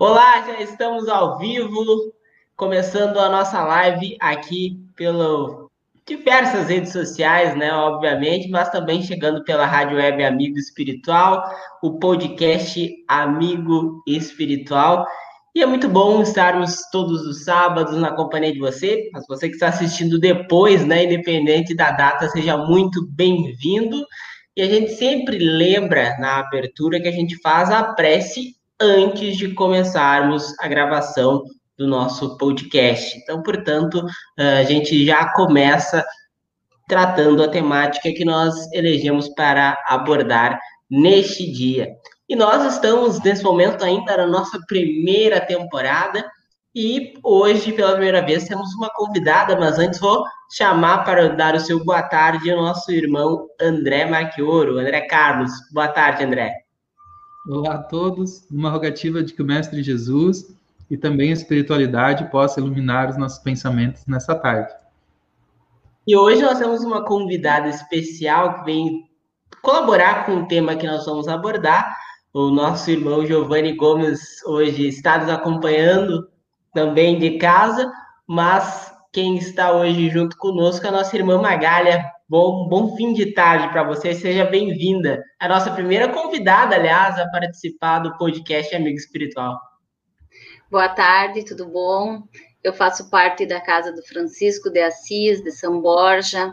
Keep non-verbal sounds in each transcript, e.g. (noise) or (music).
Olá, já estamos ao vivo, começando a nossa live aqui pelo diversas redes sociais, né, obviamente, mas também chegando pela Rádio Web Amigo Espiritual, o podcast Amigo Espiritual. E é muito bom estarmos todos os sábados na companhia de você, mas você que está assistindo depois, né, independente da data, seja muito bem-vindo. E a gente sempre lembra na abertura que a gente faz a prece antes de começarmos a gravação do nosso podcast. Então, portanto, a gente já começa tratando a temática que nós elegemos para abordar neste dia. E nós estamos, nesse momento, ainda na nossa primeira temporada. E hoje, pela primeira vez, temos uma convidada, mas antes vou chamar para dar o seu boa tarde ao nosso irmão André Marquioro. André Carlos. Boa tarde, André. Olá a todos, uma rogativa de que o Mestre Jesus e também a espiritualidade possa iluminar os nossos pensamentos nessa tarde. E hoje nós temos uma convidada especial que vem colaborar com o tema que nós vamos abordar. O nosso irmão Giovanni Gomes hoje está nos acompanhando também de casa, mas quem está hoje junto conosco é a nossa irmã Magália. Bom, bom fim de tarde para você, seja bem-vinda. A nossa primeira convidada, aliás, a participar do podcast Amigo Espiritual. Boa tarde, tudo bom? Eu faço parte da casa do Francisco de Assis, de São Borja.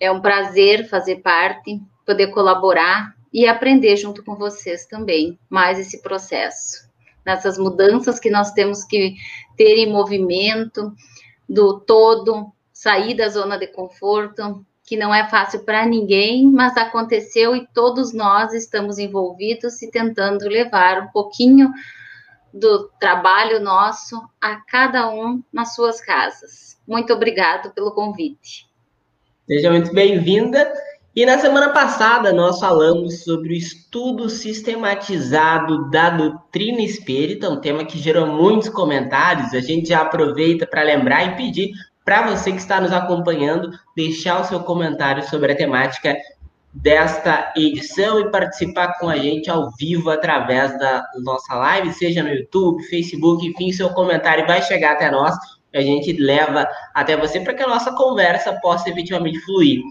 É um prazer fazer parte, poder colaborar e aprender junto com vocês também mais esse processo. Nessas mudanças que nós temos que ter em movimento, do todo, sair da zona de conforto, que não é fácil para ninguém, mas aconteceu e todos nós estamos envolvidos e tentando levar um pouquinho do trabalho nosso a cada um nas suas casas. Muito obrigado pelo convite. Seja muito bem-vinda. E na semana passada nós falamos sobre o estudo sistematizado da doutrina espírita, um tema que gerou muitos comentários. A gente já aproveita para lembrar e pedir para você que está nos acompanhando, deixar o seu comentário sobre a temática desta edição e participar com a gente ao vivo através da nossa live, seja no YouTube, Facebook, enfim, seu comentário vai chegar até nós, a gente leva até você para que a nossa conversa possa efetivamente fluir.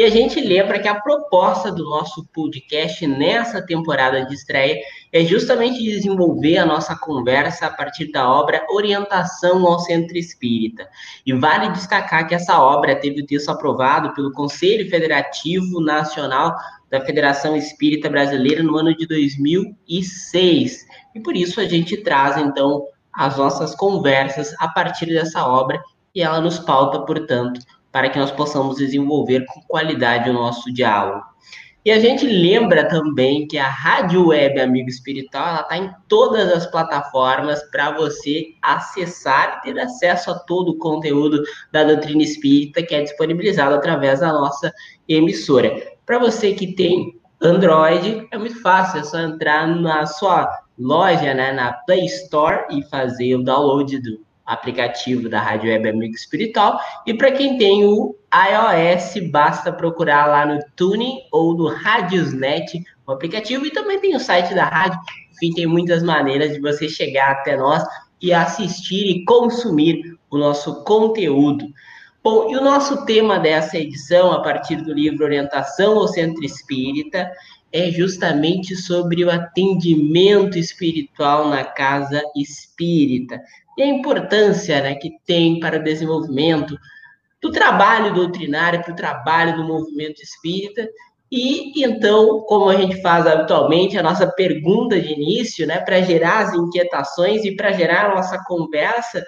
E a gente lembra que a proposta do nosso podcast nessa temporada de estreia é justamente desenvolver a nossa conversa a partir da obra Orientação ao Centro Espírita. E vale destacar que essa obra teve o texto aprovado pelo Conselho Federativo Nacional da Federação Espírita Brasileira no ano de 2006. E por isso a gente traz, então, as nossas conversas a partir dessa obra e ela nos pauta, portanto, para que nós possamos desenvolver com qualidade o nosso diálogo. E a gente lembra também que a Rádio Web Amigo Espiritual ela está em todas as plataformas para você acessar e ter acesso a todo o conteúdo da doutrina espírita que é disponibilizado através da nossa emissora. Para você que tem Android, é muito fácil, é só entrar na sua loja, né, na Play Store e fazer o download do aplicativo da Rádio Web Amigo Espiritual. E para quem tem o iOS, basta procurar lá no Tuning ou no Radiosnet o aplicativo. E também tem o site da rádio. Enfim, tem muitas maneiras de você chegar até nós e assistir e consumir o nosso conteúdo. Bom, e o nosso tema dessa edição, a partir do livro Orientação ao Centro Espírita, é justamente sobre o atendimento espiritual na casa espírita e a importância né, que tem para o desenvolvimento do trabalho doutrinário, para o trabalho do movimento espírita. E então, como a gente faz habitualmente, a nossa pergunta de início, né, para gerar as inquietações e para gerar a nossa conversa,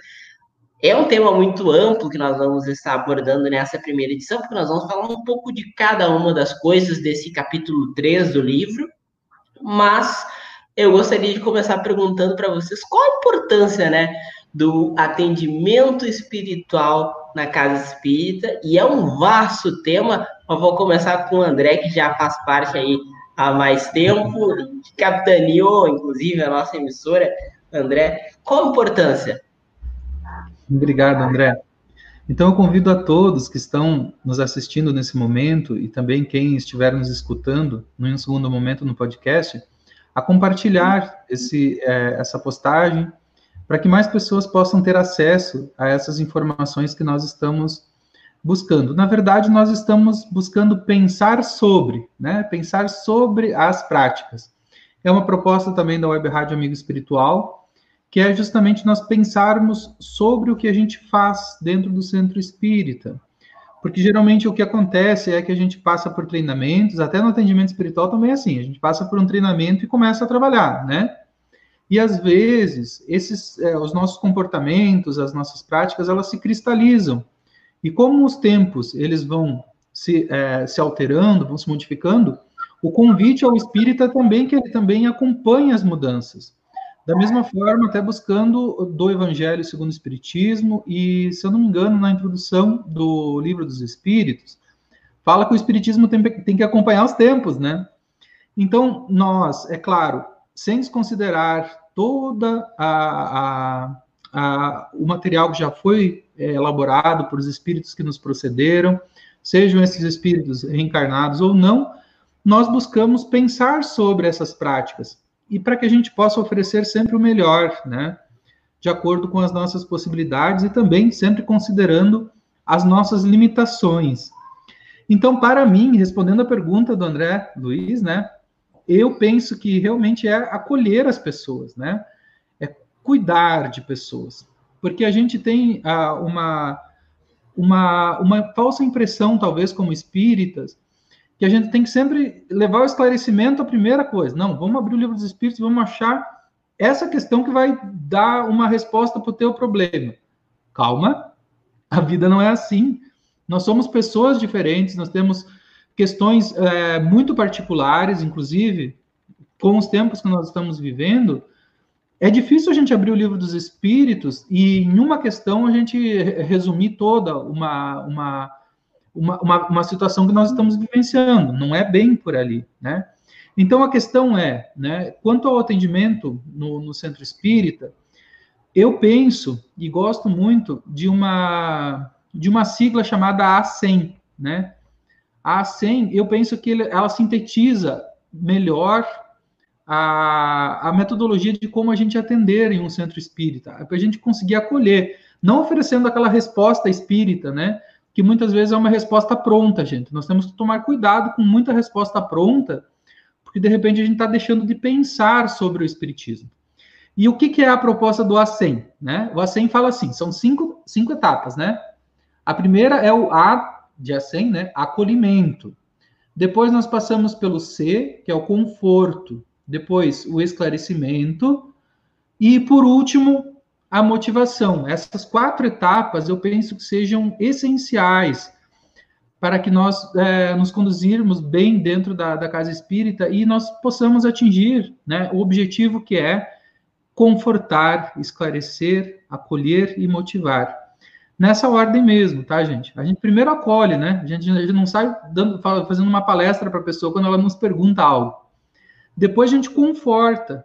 é um tema muito amplo que nós vamos estar abordando nessa primeira edição, porque nós vamos falar um pouco de cada uma das coisas desse capítulo 3 do livro, mas eu gostaria de começar perguntando para vocês qual a importância, né, do atendimento espiritual na casa espírita, e é um vasto tema, eu vou começar com o André, que já faz parte aí há mais tempo, capitaneou, inclusive, a nossa emissora. André, qual a importância? Obrigado, André. Então, eu convido a todos que estão nos assistindo nesse momento e também quem estiver nos escutando, num segundo momento no podcast, a compartilhar esse, é, essa postagem, para que mais pessoas possam ter acesso a essas informações que nós estamos buscando. Na verdade, nós estamos buscando pensar sobre, né? Pensar sobre as práticas. É uma proposta também da Web Rádio Amigo Espiritual, que é justamente nós pensarmos sobre o que a gente faz dentro do centro espírita. Porque geralmente o que acontece é que a gente passa por treinamentos, até no atendimento espiritual também é assim, a gente passa por um treinamento e começa a trabalhar, né? E às vezes esses, é, os nossos comportamentos, as nossas práticas, elas se cristalizam. E como os tempos eles vão se, é, se alterando, vão se modificando, o convite ao espírita também que ele também acompanhe as mudanças. Da mesma forma, até buscando do Evangelho segundo o Espiritismo, e, se eu não me engano, na introdução do Livro dos Espíritos, fala que o Espiritismo tem, tem que acompanhar os tempos, né? Então, nós, é claro, sem desconsiderar toda a, a, a, o material que já foi é, elaborado por os espíritos que nos procederam, sejam esses espíritos reencarnados ou não, nós buscamos pensar sobre essas práticas e para que a gente possa oferecer sempre o melhor, né? De acordo com as nossas possibilidades e também sempre considerando as nossas limitações. Então, para mim, respondendo a pergunta do André Luiz, né? Eu penso que realmente é acolher as pessoas, né? É cuidar de pessoas. Porque a gente tem ah, uma, uma, uma falsa impressão, talvez, como espíritas, que a gente tem que sempre levar o esclarecimento à primeira coisa. Não, vamos abrir o livro dos Espíritos, vamos achar essa questão que vai dar uma resposta para o teu problema. Calma, a vida não é assim. Nós somos pessoas diferentes, nós temos questões é, muito particulares, inclusive, com os tempos que nós estamos vivendo. É difícil a gente abrir o livro dos Espíritos e, em uma questão, a gente resumir toda uma, uma uma, uma, uma situação que nós estamos vivenciando, não é bem por ali, né? Então a questão é, né, quanto ao atendimento no, no centro espírita, eu penso e gosto muito de uma de uma sigla chamada A100, né? A A100, eu penso que ela sintetiza melhor a, a metodologia de como a gente atender em um centro espírita, para a gente conseguir acolher, não oferecendo aquela resposta espírita, né? que muitas vezes é uma resposta pronta, gente. Nós temos que tomar cuidado com muita resposta pronta, porque de repente a gente está deixando de pensar sobre o Espiritismo. E o que, que é a proposta do A100? Né? O A100 fala assim: são cinco, cinco etapas, né? A primeira é o A de A100, né? Acolhimento. Depois nós passamos pelo C, que é o conforto. Depois o esclarecimento. E por último, a motivação. Essas quatro etapas eu penso que sejam essenciais para que nós é, nos conduzirmos bem dentro da, da, casa espírita e nós possamos atingir né, o objetivo que é confortar, esclarecer, acolher e motivar. Nessa ordem mesmo, tá, gente? A gente primeiro acolhe, né? A gente, a gente não sai dando, fazendo uma palestra para a pessoa quando ela nos pergunta algo. Depois a gente conforta,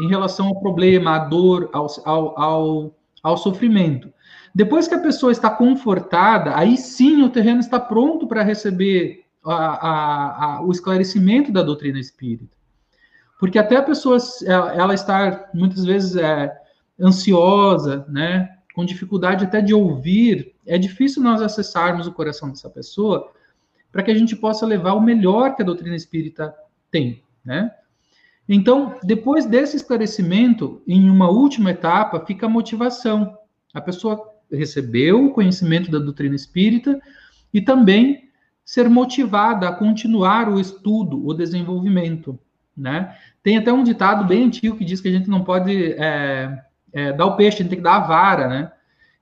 em relação ao problema, à dor, ao, ao, ao, ao sofrimento. Depois que a pessoa está confortada, aí sim o terreno está pronto para receber a, a, a, o esclarecimento da doutrina espírita. Porque até a pessoa, ela, ela estar muitas vezes é, ansiosa, né, com dificuldade até de ouvir, é difícil nós acessarmos o coração dessa pessoa para que a gente possa levar o melhor que a doutrina espírita tem, né? Então, depois desse esclarecimento, em uma última etapa, fica a motivação. A pessoa recebeu o conhecimento da doutrina espírita e também ser motivada a continuar o estudo, o desenvolvimento. Né? Tem até um ditado bem antigo que diz que a gente não pode é, é, dar o peixe, a gente tem que dar a vara, né?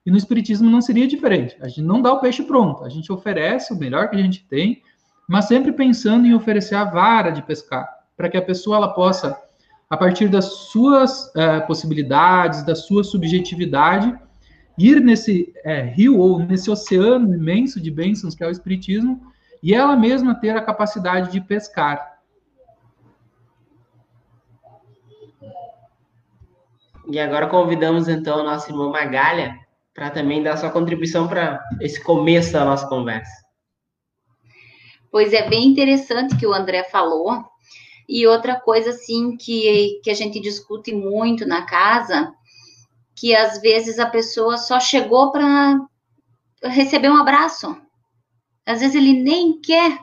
E no Espiritismo não seria diferente. A gente não dá o peixe pronto, a gente oferece o melhor que a gente tem, mas sempre pensando em oferecer a vara de pescar para que a pessoa ela possa, a partir das suas é, possibilidades, da sua subjetividade, ir nesse é, rio ou nesse oceano imenso de bênçãos que é o Espiritismo e ela mesma ter a capacidade de pescar. E agora convidamos então a nossa irmã Magalha para também dar sua contribuição para esse começo da nossa conversa. Pois é bem interessante que o André falou, E outra coisa, assim, que, que a gente discute muito na casa, que às vezes a pessoa só chegou para receber um abraço. Às vezes ele nem quer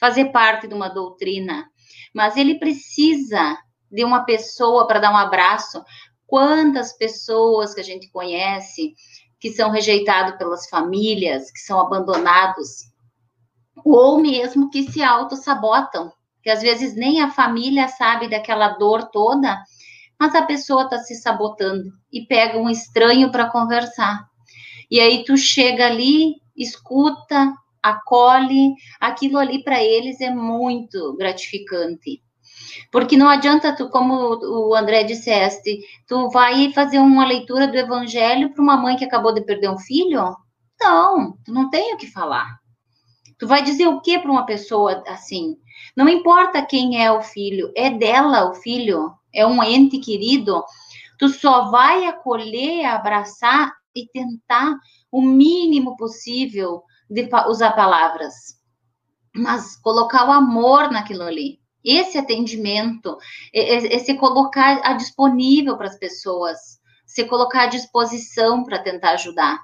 fazer parte de uma doutrina, mas ele precisa de uma pessoa para dar um abraço. Quantas pessoas que a gente conhece que são rejeitados pelas famílias, que são abandonados, ou mesmo que se auto-sabotam, que às vezes nem a família sabe daquela dor toda, mas a pessoa está se sabotando e pega um estranho para conversar. E aí tu chega ali, escuta, acolhe, aquilo ali para eles é muito gratificante. Porque não adianta tu, como o André disseste, tu vai fazer uma leitura do evangelho para uma mãe que acabou de perder um filho? Não, tu não tem o que falar. Tu vai dizer o que para uma pessoa assim? Não importa quem é o filho, é dela o filho, é um ente querido. Tu só vai acolher, abraçar e tentar o mínimo possível de usar palavras, mas colocar o amor naquilo ali esse atendimento, esse colocar a disponível para as pessoas, se colocar à disposição para tentar ajudar.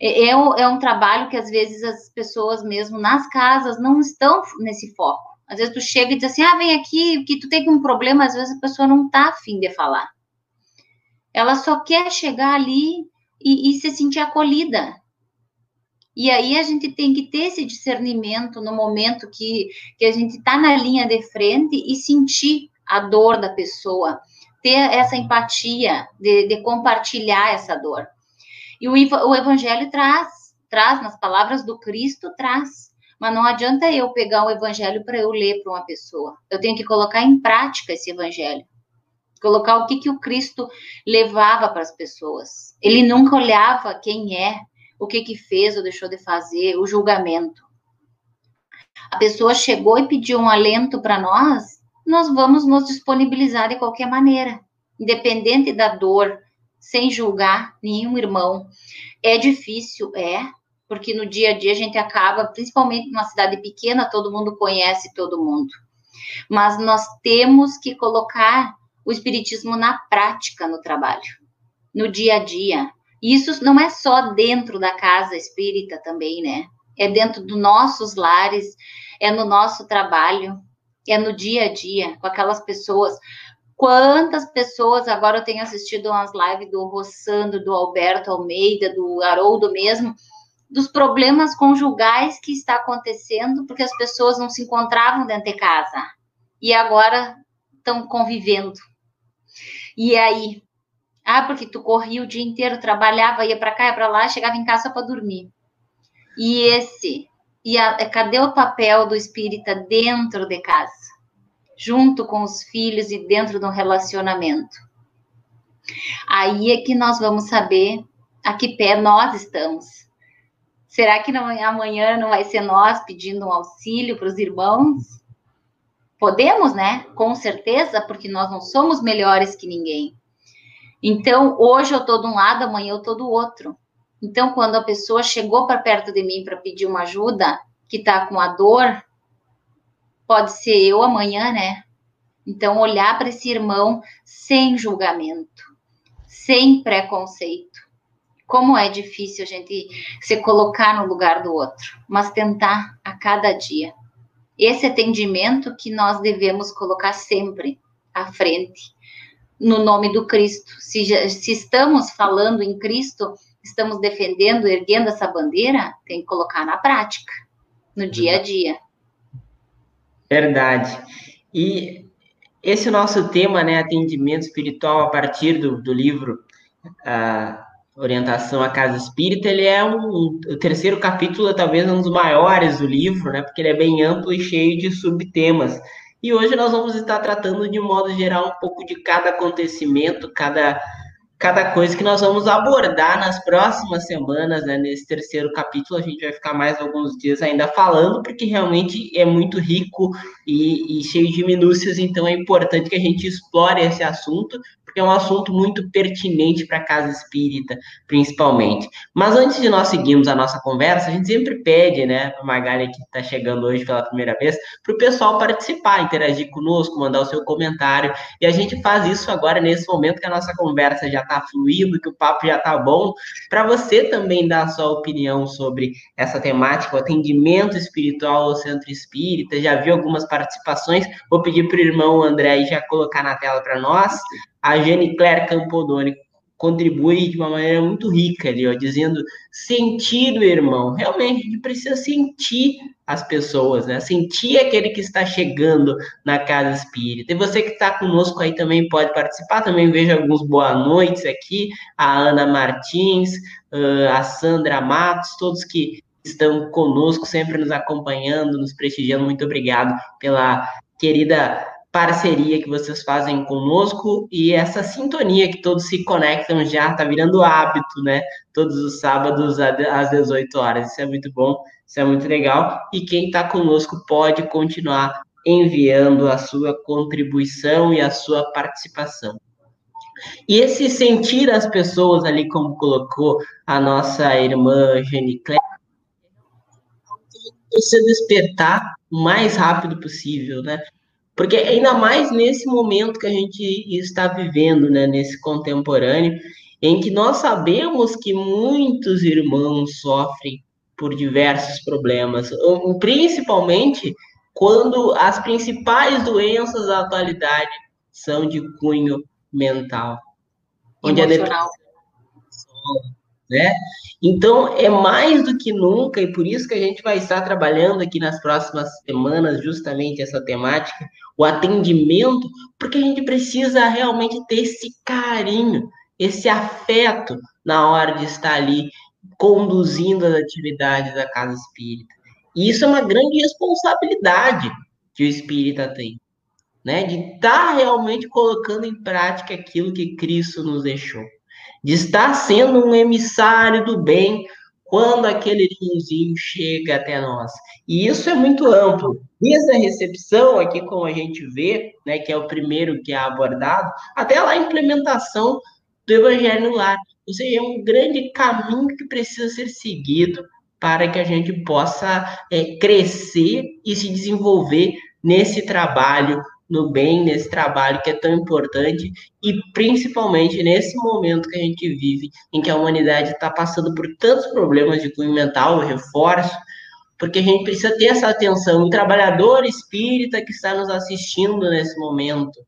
É, é, é, um trabalho que às vezes as pessoas mesmo nas casas não estão nesse foco. Às vezes tu chega e diz assim, ah, vem aqui, que tu tem um problema, às vezes a pessoa não está afim de falar. Ela só quer chegar ali e, e se sentir acolhida. E aí a gente tem que ter esse discernimento no momento que, que a gente está na linha de frente e sentir a dor da pessoa, ter essa empatia de, de compartilhar essa dor. E o, o Evangelho traz, traz nas palavras do Cristo, traz. Mas não adianta eu pegar o Evangelho para eu ler para uma pessoa. Eu tenho que colocar em prática esse Evangelho colocar o que, que o Cristo levava para as pessoas. Ele nunca olhava quem é, o que que fez ou deixou de fazer, o julgamento. A pessoa chegou e pediu um alento para nós, nós vamos nos disponibilizar de qualquer maneira, independente da dor, sem julgar nenhum irmão. É difícil, é, porque no dia a dia a gente acaba, principalmente numa cidade pequena, todo mundo conhece todo mundo. Mas nós temos que colocar o espiritismo na prática no trabalho, no dia a dia. Isso não é só dentro da casa espírita também, né? É dentro dos nossos lares, é no nosso trabalho, é no dia a dia, com aquelas pessoas. Quantas pessoas, agora eu tenho assistido umas lives do Rossandro, do Alberto Almeida, do Haroldo mesmo, dos problemas conjugais que está acontecendo, porque as pessoas não se encontravam dentro de casa. E agora estão convivendo. E aí, ah, porque tu corria o dia inteiro, trabalhava, ia para cá, ia para lá, chegava em casa para dormir. E esse, e a, é, cadê o papel do espírita dentro de casa, junto com os filhos e dentro do relacionamento? Aí é que nós vamos saber a que pé nós estamos. Será que não, amanhã não vai ser nós pedindo um auxílio para os irmãos? Podemos, né? Com certeza, porque nós não somos melhores que ninguém. Então, hoje eu estou de um lado, amanhã eu estou do outro. Então, quando a pessoa chegou para perto de mim para pedir uma ajuda, que está com a dor, pode ser eu amanhã, né? Então, olhar para esse irmão sem julgamento, sem preconceito. Como é difícil a gente se colocar no lugar do outro, mas tentar a cada dia. Esse atendimento que nós devemos colocar sempre à frente no nome do Cristo. Se, se estamos falando em Cristo, estamos defendendo, erguendo essa bandeira, tem que colocar na prática, no dia a dia. Verdade. E esse nosso tema, né, atendimento espiritual a partir do, do livro a Orientação à Casa Espírita, ele é um, o terceiro capítulo, talvez um dos maiores do livro, né, porque ele é bem amplo e cheio de subtemas. E hoje nós vamos estar tratando de modo geral um pouco de cada acontecimento, cada, cada coisa que nós vamos abordar nas próximas semanas, né? Nesse terceiro capítulo, a gente vai ficar mais alguns dias ainda falando, porque realmente é muito rico e, e cheio de minúcias, então é importante que a gente explore esse assunto, porque é um assunto muito pertinente para a casa espírita, principalmente. Mas antes de nós seguirmos a nossa conversa, a gente sempre pede, né, para Magali que está chegando hoje pela primeira vez, para o pessoal participar, interagir conosco, mandar o seu comentário. E a gente faz isso agora nesse momento que a nossa conversa já está fluindo, que o papo já está bom, para você também dar a sua opinião sobre essa temática, o atendimento espiritual ao centro espírita. Já viu algumas participações? Vou pedir para o irmão André já colocar na tela para nós. A Jane Claire Campodoni contribui de uma maneira muito rica ali, ó, dizendo sentir o irmão. Realmente, a gente precisa sentir as pessoas, né? Sentir aquele que está chegando na casa espírita. E você que está conosco aí também pode participar. Também vejo alguns boa noites aqui. A Ana Martins, a Sandra Matos, todos que estão conosco, sempre nos acompanhando, nos prestigiando. Muito obrigado pela querida parceria que vocês fazem conosco e essa sintonia que todos se conectam já, tá virando hábito, né? Todos os sábados às 18 horas. Isso é muito bom, isso é muito legal. E quem está conosco pode continuar enviando a sua contribuição e a sua participação. E esse sentir as pessoas ali, como colocou a nossa irmã Claire, você despertar o mais rápido possível, né? Porque ainda mais nesse momento que a gente está vivendo, né, nesse contemporâneo, em que nós sabemos que muitos irmãos sofrem por diversos problemas, principalmente quando as principais doenças da atualidade são de cunho mental. Onde Emocional. a depressão, né? Então, é mais do que nunca, e por isso que a gente vai estar trabalhando aqui nas próximas semanas justamente essa temática, o atendimento, porque a gente precisa realmente ter esse carinho, esse afeto na hora de estar ali conduzindo as atividades da casa espírita. E isso é uma grande responsabilidade que o espírita tem, né? De estar realmente colocando em prática aquilo que Cristo nos deixou de estar sendo um emissário do bem quando aquele irmãozinho chega até nós. E isso é muito amplo. Desde a recepção, aqui como a gente vê, né, que é o primeiro que é abordado, até lá a implementação do Evangelho no lar. Ou seja, é um grande caminho que precisa ser seguido para que a gente possa é, crescer e se desenvolver nesse trabalho no bem, nesse trabalho que é tão importante e principalmente nesse momento que a gente vive, em que a humanidade está passando por tantos problemas de cunho mental, reforço, porque a gente precisa ter essa atenção. O trabalhador espírita que está nos assistindo nesse momento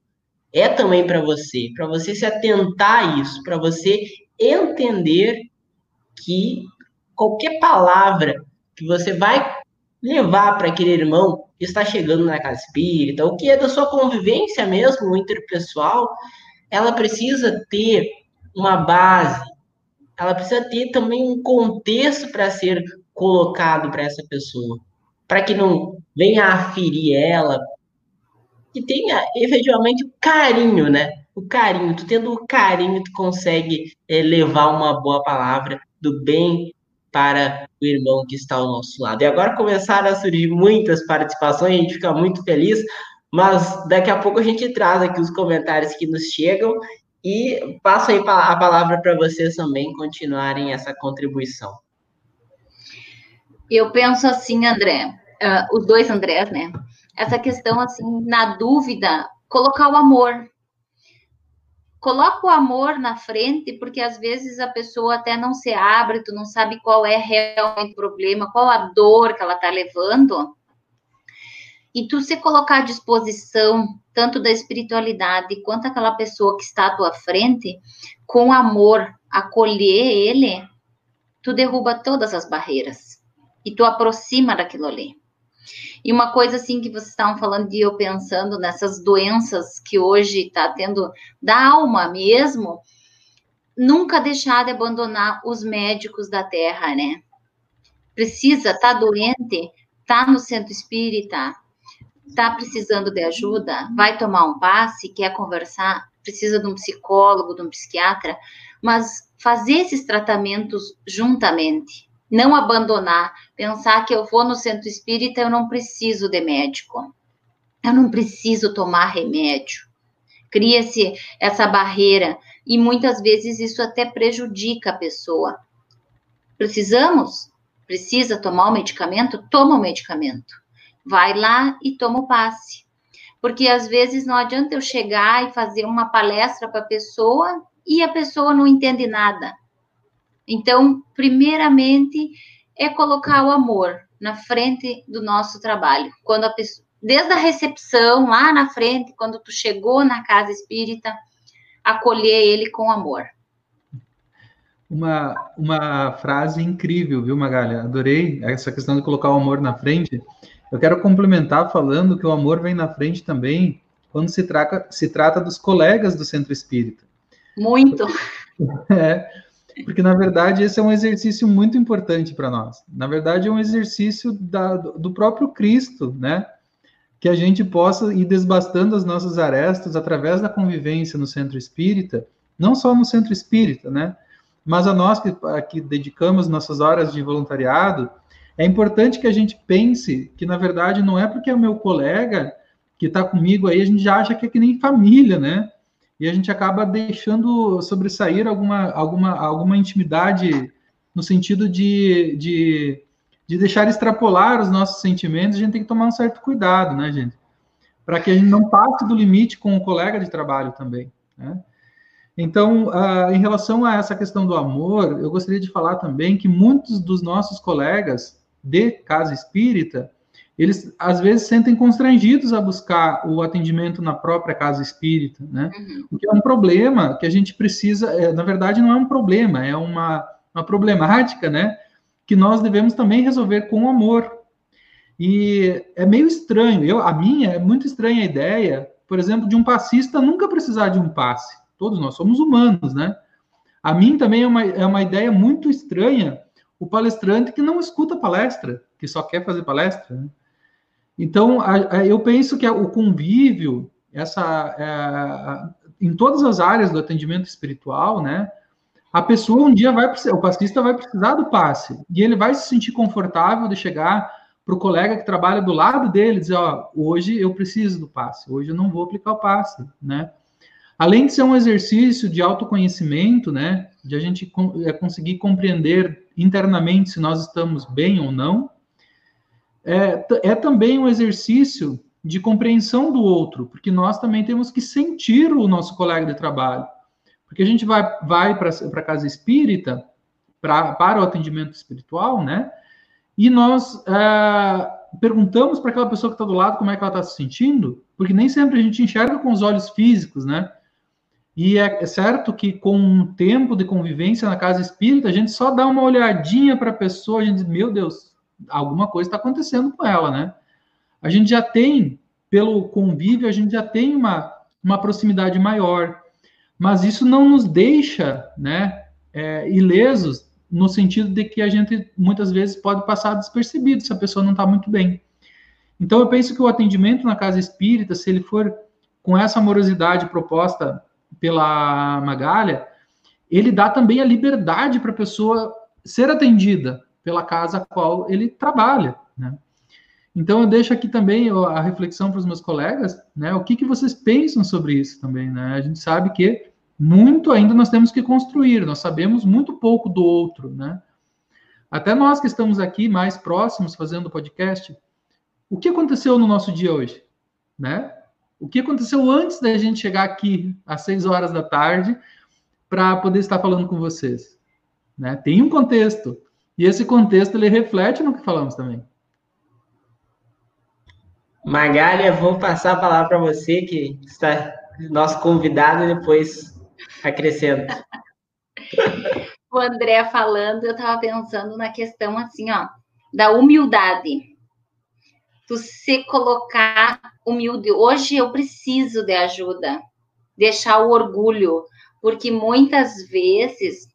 é também para você, para você se atentar a isso, para você entender que qualquer palavra que você vai levar para aquele irmão que está chegando na casa espírita, o que é da sua convivência mesmo, interpessoal, ela precisa ter uma base, ela precisa ter também um contexto para ser colocado para essa pessoa, para que não venha aferir ela, que tenha efetivamente o carinho, né? O carinho, tu tendo o carinho, tu consegue é, levar uma boa palavra do bem para o irmão que está ao nosso lado. E agora começaram a surgir muitas participações, a gente fica muito feliz, mas daqui a pouco a gente traz aqui os comentários que nos chegam e passo aí a palavra para vocês também continuarem essa contribuição. Eu penso assim, André, uh, os dois Andrés, né? Essa questão, assim, na dúvida, colocar o amor, coloca o amor na frente, porque às vezes a pessoa até não se abre, tu não sabe qual é realmente o problema, qual a dor que ela está levando. E tu se colocar à disposição, tanto da espiritualidade quanto aquela pessoa que está à tua frente, com amor, acolher ele, tu derruba todas as barreiras e tu aproxima daquilo ali. E uma coisa assim que vocês estavam falando de eu pensando nessas doenças que hoje está tendo da alma mesmo, nunca deixar de abandonar os médicos da terra, né? Precisa, tá doente, tá no centro espírita, tá precisando de ajuda, vai tomar um passe, quer conversar, precisa de um psicólogo, de um psiquiatra, mas fazer esses tratamentos juntamente não abandonar, pensar que eu vou no centro espírita, eu não preciso de médico. Eu não preciso tomar remédio. Cria-se essa barreira e muitas vezes isso até prejudica a pessoa. Precisamos? Precisa tomar o medicamento? Toma o medicamento. Vai lá e toma o passe. Porque às vezes não adianta eu chegar e fazer uma palestra para a pessoa e a pessoa não entende nada. Então, primeiramente, é colocar o amor na frente do nosso trabalho. Quando a pessoa, desde a recepção lá na frente, quando tu chegou na casa espírita, acolher ele com amor. Uma, uma frase incrível, viu, Magalha? Adorei essa questão de colocar o amor na frente. Eu quero complementar falando que o amor vem na frente também quando se, trata se trata dos colegas do centro espírita. Muito. (laughs) É, porque, na verdade, esse é um exercício muito importante para nós. Na verdade, é um exercício da, do próprio Cristo, né? Que a gente possa ir desbastando as nossas arestas através da convivência no centro espírita, não só no centro espírita, né? Mas a nós que, que dedicamos nossas horas de voluntariado, é importante que a gente pense que, na verdade, não é porque é o meu colega que está comigo aí, a gente já acha que é que nem família, né? E a gente acaba deixando sobressair alguma, alguma, alguma intimidade no sentido de, de, de deixar extrapolar os nossos sentimentos, a gente tem que tomar um certo cuidado, né, gente? Para que a gente não passe do limite com o colega de trabalho também, né? Então, uh, em relação a essa questão do amor, eu gostaria de falar também que muitos dos nossos colegas de casa espírita eles às vezes sentem constrangidos a buscar o atendimento na própria casa espírita, né? Uhum. O que é um problema que a gente precisa, é, na verdade, não é um problema, é uma, uma problemática, né? Que nós devemos também resolver com amor. E é meio estranho, eu, a minha é muito estranha a ideia, por exemplo, de um passista nunca precisar de um passe. Todos nós somos humanos, né? A mim também é uma, é uma ideia muito estranha o palestrante que não escuta palestra, que só quer fazer palestra. Né? Então, a, a, eu penso que o convívio, essa, é, em todas as áreas do atendimento espiritual, né? A pessoa um dia vai, o passista vai precisar do passe e ele vai se sentir confortável de chegar para o colega que trabalha do lado dele e dizer, ó, hoje eu preciso do passe, hoje eu não vou aplicar o passe, né? Além de ser um exercício de autoconhecimento, né, de a gente é, conseguir compreender internamente se nós estamos bem ou não, é, é também um exercício de compreensão do outro, porque nós também temos que sentir o nosso colega de trabalho. Porque a gente vai, vai para a casa espírita, pra, para o atendimento espiritual, né? E nós é, perguntamos para aquela pessoa que está do lado como é que ela está se sentindo, porque nem sempre a gente enxerga com os olhos físicos, né? E é, é certo que com um tempo de convivência na casa espírita, a gente só dá uma olhadinha para a pessoa, a gente diz, meu Deus, alguma coisa está acontecendo com ela, né? A gente já tem, pelo convívio, a gente já tem uma, uma proximidade maior, mas isso não nos deixa, né, é, ilesos no sentido de que a gente muitas vezes pode passar despercebido se a pessoa não está muito bem. Então eu penso que o atendimento na casa espírita, se ele for com essa amorosidade proposta pela Magalha, ele dá também a liberdade para a pessoa ser atendida, pela casa a qual ele trabalha, né? Então eu deixo aqui também a reflexão para os meus colegas, né? O que, que vocês pensam sobre isso também, né? A gente sabe que muito ainda nós temos que construir, nós sabemos muito pouco do outro, né? Até nós que estamos aqui mais próximos fazendo o podcast, o que aconteceu no nosso dia hoje, né? O que aconteceu antes da gente chegar aqui às seis horas da tarde para poder estar falando com vocês, né? Tem um contexto, e esse contexto ele reflete no que falamos também. Magália, vou passar a palavra para você, que está nosso convidado, e depois acrescenta. (laughs) o André falando, eu estava pensando na questão assim, ó, da humildade. Tu se colocar humilde. Hoje eu preciso de ajuda, deixar o orgulho, porque muitas vezes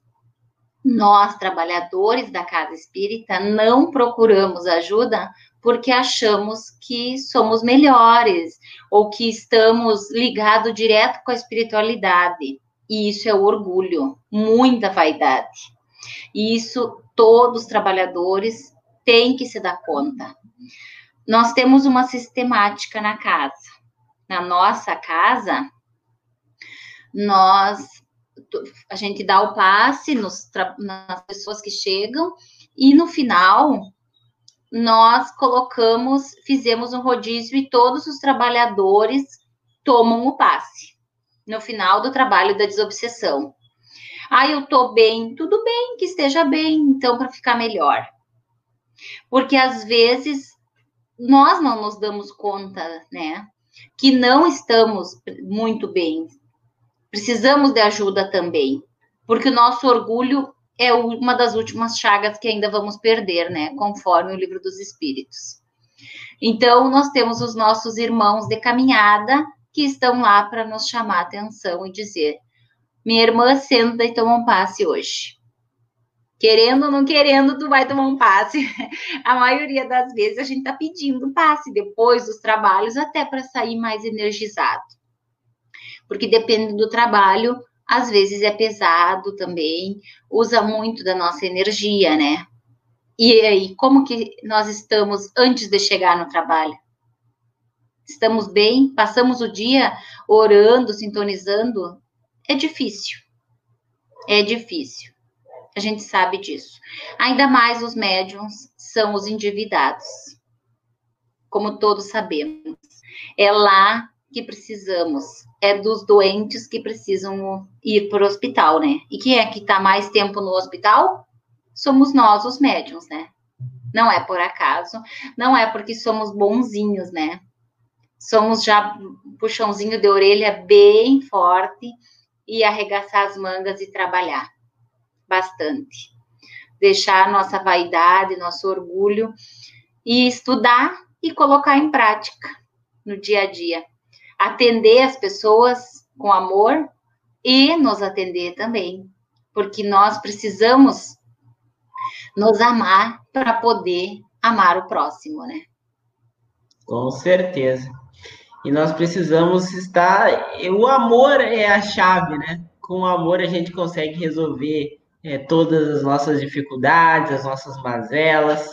nós, trabalhadores da casa espírita, não procuramos ajuda porque achamos que somos melhores ou que estamos ligados direto com a espiritualidade. E isso é orgulho, muita vaidade. E isso todos os trabalhadores têm que se dar conta. Nós temos uma sistemática na casa. Na nossa casa, nós a gente dá o passe nos, nas pessoas que chegam e no final nós colocamos, fizemos um rodízio e todos os trabalhadores tomam o passe no final do trabalho da desobsessão. Ah, eu tô bem, tudo bem, que esteja bem, então para ficar melhor. Porque às vezes nós não nos damos conta, né, que não estamos muito bem. Precisamos de ajuda também, porque o nosso orgulho é uma das últimas chagas que ainda vamos perder, né, conforme o livro dos Espíritos. Então, nós temos os nossos irmãos de caminhada que estão lá para nos chamar atenção e dizer: minha irmã senta e toma um passe hoje. Querendo ou não querendo, tu vai tomar um passe. (laughs) A maioria das vezes a gente tá pedindo passe depois dos trabalhos, até para sair mais energizado. Porque depende do trabalho, às vezes é pesado também, usa muito da nossa energia, né? E aí, como que nós estamos antes de chegar no trabalho? Estamos bem? Passamos o dia orando, sintonizando? É difícil. É difícil. A gente sabe disso. Ainda mais os médiums são os endividados. Como todos sabemos. É lá que precisamos. É dos doentes que precisam ir para o hospital, né? E quem é que está mais tempo no hospital? Somos nós, os médiums, né? Não é por acaso, não é porque somos bonzinhos, né? Somos já puxãozinho de orelha bem forte e arregaçar as mangas e trabalhar bastante. Deixar nossa vaidade, nosso orgulho e estudar e colocar em prática no dia a dia. Atender as pessoas com amor e nos atender também, porque nós precisamos nos amar para poder amar o próximo, né? Com certeza. E nós precisamos estar. O amor é a chave, né? Com o amor a gente consegue resolver é, todas as nossas dificuldades, as nossas mazelas.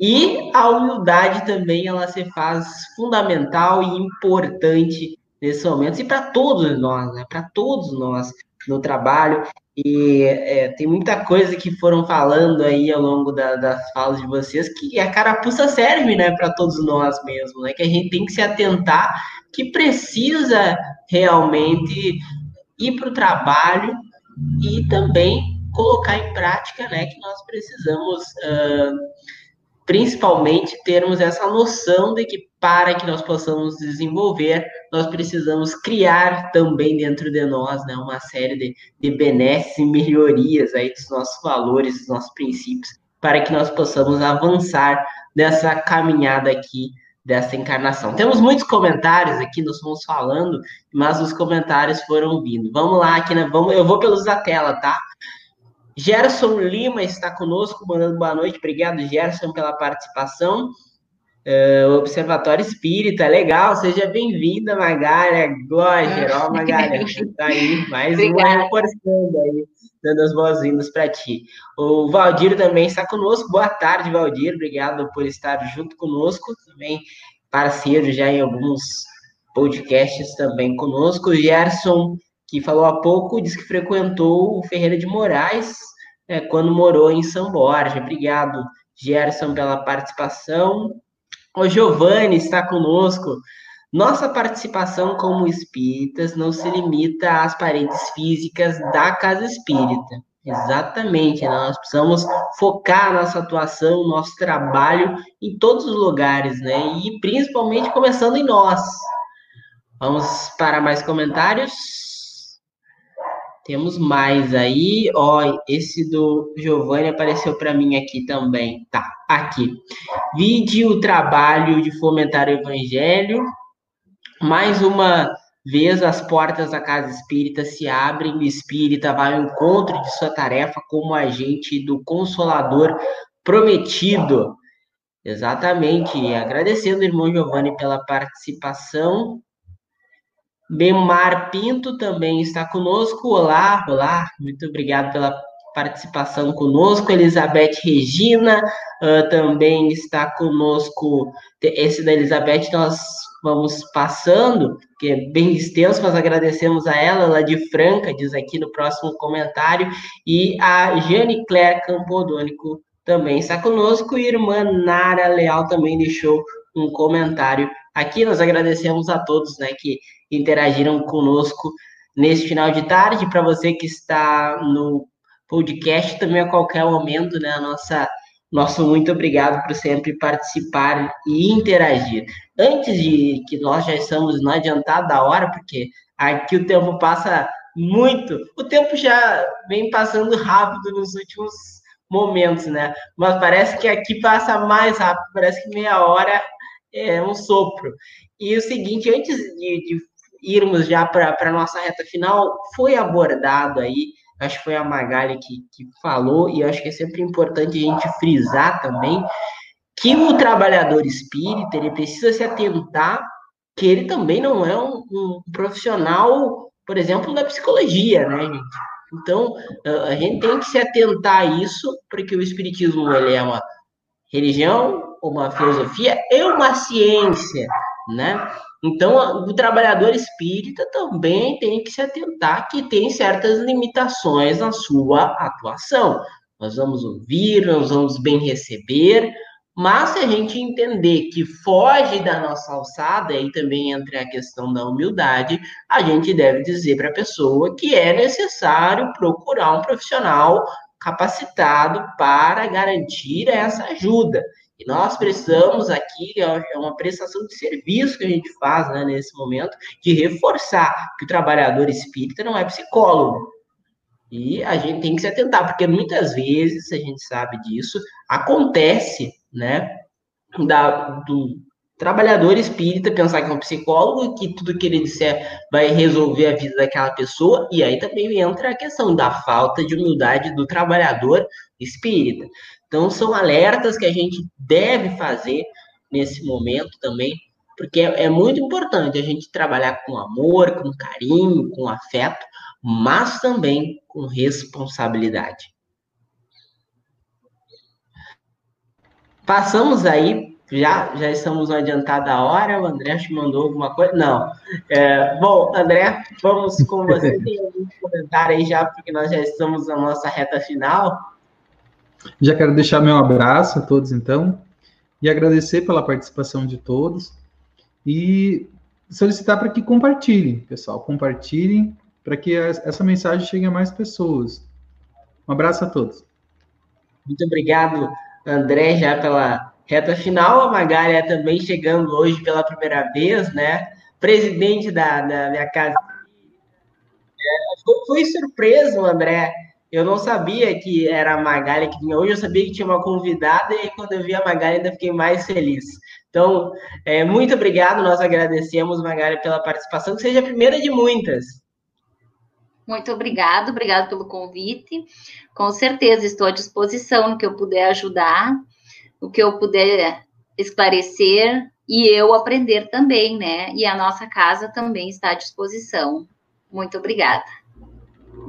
E a humildade também ela se faz fundamental e importante nesse momento e para todos nós, né? Para todos nós no trabalho. E é, tem muita coisa que foram falando aí ao longo da, das falas de vocês que a carapuça serve, né, para todos nós mesmo, né? Que a gente tem que se atentar que precisa realmente ir para o trabalho e também colocar em prática, né, que nós precisamos uh, principalmente termos essa noção de que para que nós possamos desenvolver, nós precisamos criar também dentro de nós né, uma série de, de benesses e melhorias aí dos nossos valores, dos nossos princípios, para que nós possamos avançar nessa caminhada aqui dessa encarnação. Temos muitos comentários aqui, nós fomos falando, mas os comentários foram vindo. Vamos lá, aqui, né? Vamos, eu vou pelos da tela, tá? Gerson Lima está conosco, mandando boa noite. Obrigado, Gerson, pela participação. Uh, Observatório Espírita, legal, seja bem-vinda, Magália Goger, ó, Magália, tá aí, mais uma reforçando aí, dando as boas-vindas para ti. O Valdir também está conosco, boa tarde, Valdir, obrigado por estar junto conosco, também parceiro já em alguns podcasts também conosco. Gerson, que falou há pouco, disse que frequentou o Ferreira de Moraes é, quando morou em São Borja. Obrigado, Gerson, pela participação. O Giovanni está conosco. Nossa participação como espíritas não se limita às paredes físicas da casa espírita. Exatamente, né? nós precisamos focar nossa atuação, nosso trabalho em todos os lugares, né? E principalmente começando em nós. Vamos para mais comentários. Temos mais aí, ó, esse do Giovanni apareceu para mim aqui também. Tá, aqui. Vide o trabalho de fomentar o evangelho. Mais uma vez as portas da casa espírita se abrem, o espírita vai ao encontro de sua tarefa como agente do consolador prometido. Exatamente. Agradecendo irmão Giovanni pela participação. Bemar Pinto também está conosco. Olá, olá, muito obrigado pela participação conosco. Elizabeth Regina uh, também está conosco. Esse da Elizabeth nós vamos passando, que é bem extenso, mas agradecemos a ela, ela de Franca, diz aqui no próximo comentário, e a Jane Claire Campodônico também está conosco, e a irmã Nara Leal também deixou um comentário aqui. Nós agradecemos a todos né, que interagiram conosco nesse final de tarde. Para você que está no podcast, também a qualquer momento, né, a nossa nosso muito obrigado por sempre participar e interagir. Antes de que nós já estamos no adiantado da hora, porque aqui o tempo passa muito, o tempo já vem passando rápido nos últimos momentos, né? Mas parece que aqui passa mais rápido, parece que meia hora é um sopro. E o seguinte, antes de, de irmos já para a nossa reta final, foi abordado aí acho que foi a Magali que, que falou, e acho que é sempre importante a gente frisar também que o trabalhador espírita ele precisa se atentar que ele também não é um, um profissional, por exemplo, da psicologia, né, gente? Então, a gente tem que se atentar a isso, porque o espiritismo ele é uma religião, uma filosofia e uma ciência, né? Então, o trabalhador espírita também tem que se atentar que tem certas limitações na sua atuação. Nós vamos ouvir, nós vamos bem receber, mas se a gente entender que foge da nossa alçada, e também entra a questão da humildade, a gente deve dizer para a pessoa que é necessário procurar um profissional capacitado para garantir essa ajuda. E nós precisamos aqui, é uma prestação de serviço que a gente faz né, nesse momento, de reforçar que o trabalhador espírita não é psicólogo. E a gente tem que se atentar, porque muitas vezes, a gente sabe disso, acontece, né, da, do trabalhador espírita pensar que é um psicólogo, que tudo que ele disser vai resolver a vida daquela pessoa, e aí também entra a questão da falta de humildade do trabalhador espírita. Então, são alertas que a gente deve fazer nesse momento também, porque é, é muito importante a gente trabalhar com amor, com carinho, com afeto, mas também com responsabilidade. Passamos aí, já, já estamos no adiantado da hora, o André te mandou alguma coisa? Não. É, bom, André, vamos com você. (laughs) Tem algum comentário aí já, porque nós já estamos na nossa reta final. Já quero deixar meu abraço a todos, então, e agradecer pela participação de todos e solicitar para que compartilhem, pessoal, compartilhem para que essa mensagem chegue a mais pessoas. Um abraço a todos. Muito obrigado, André, já pela reta final. A Magália também chegando hoje pela primeira vez, né? Presidente da, da minha casa. É, foi, surpreso, André, eu não sabia que era a Magali que vinha hoje, eu sabia que tinha uma convidada, e quando eu vi a Magali ainda fiquei mais feliz. Então, é, muito obrigado, nós agradecemos, Magali, pela participação, que seja a primeira de muitas. Muito obrigado, obrigado pelo convite. Com certeza estou à disposição no que eu puder ajudar, o que eu puder esclarecer e eu aprender também, né? E a nossa casa também está à disposição. Muito obrigada.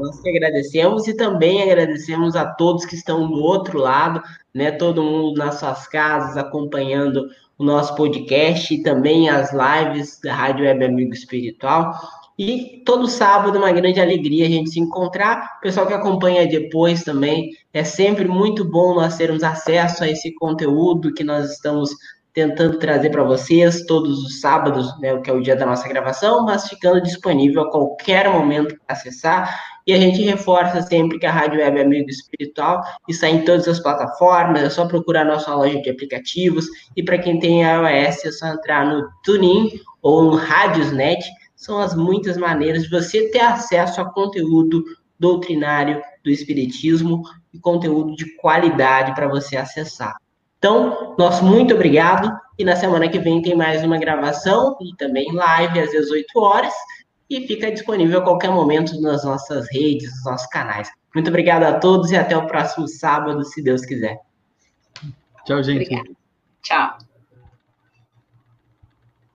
Nós que agradecemos e também agradecemos a todos que estão do outro lado, né? Todo mundo nas suas casas acompanhando o nosso podcast e também as lives da Rádio Web Amigo Espiritual. E todo sábado, uma grande alegria a gente se encontrar. O pessoal que acompanha depois também, é sempre muito bom nós termos acesso a esse conteúdo que nós estamos tentando trazer para vocês todos os sábados, né, que é o dia da nossa gravação, mas ficando disponível a qualquer momento para acessar. E a gente reforça sempre que a Rádio Web é Amigo Espiritual está em todas as plataformas, é só procurar nossa loja de aplicativos. E para quem tem iOS, é só entrar no TuneIn ou no Radiosnet. São as muitas maneiras de você ter acesso a conteúdo doutrinário do Espiritismo e conteúdo de qualidade para você acessar. Então, nosso muito obrigado. E na semana que vem tem mais uma gravação e também live às 18 horas. E fica disponível a qualquer momento nas nossas redes, nos nossos canais. Muito obrigado a todos e até o próximo sábado, se Deus quiser. Tchau, gente. Obrigada. Tchau.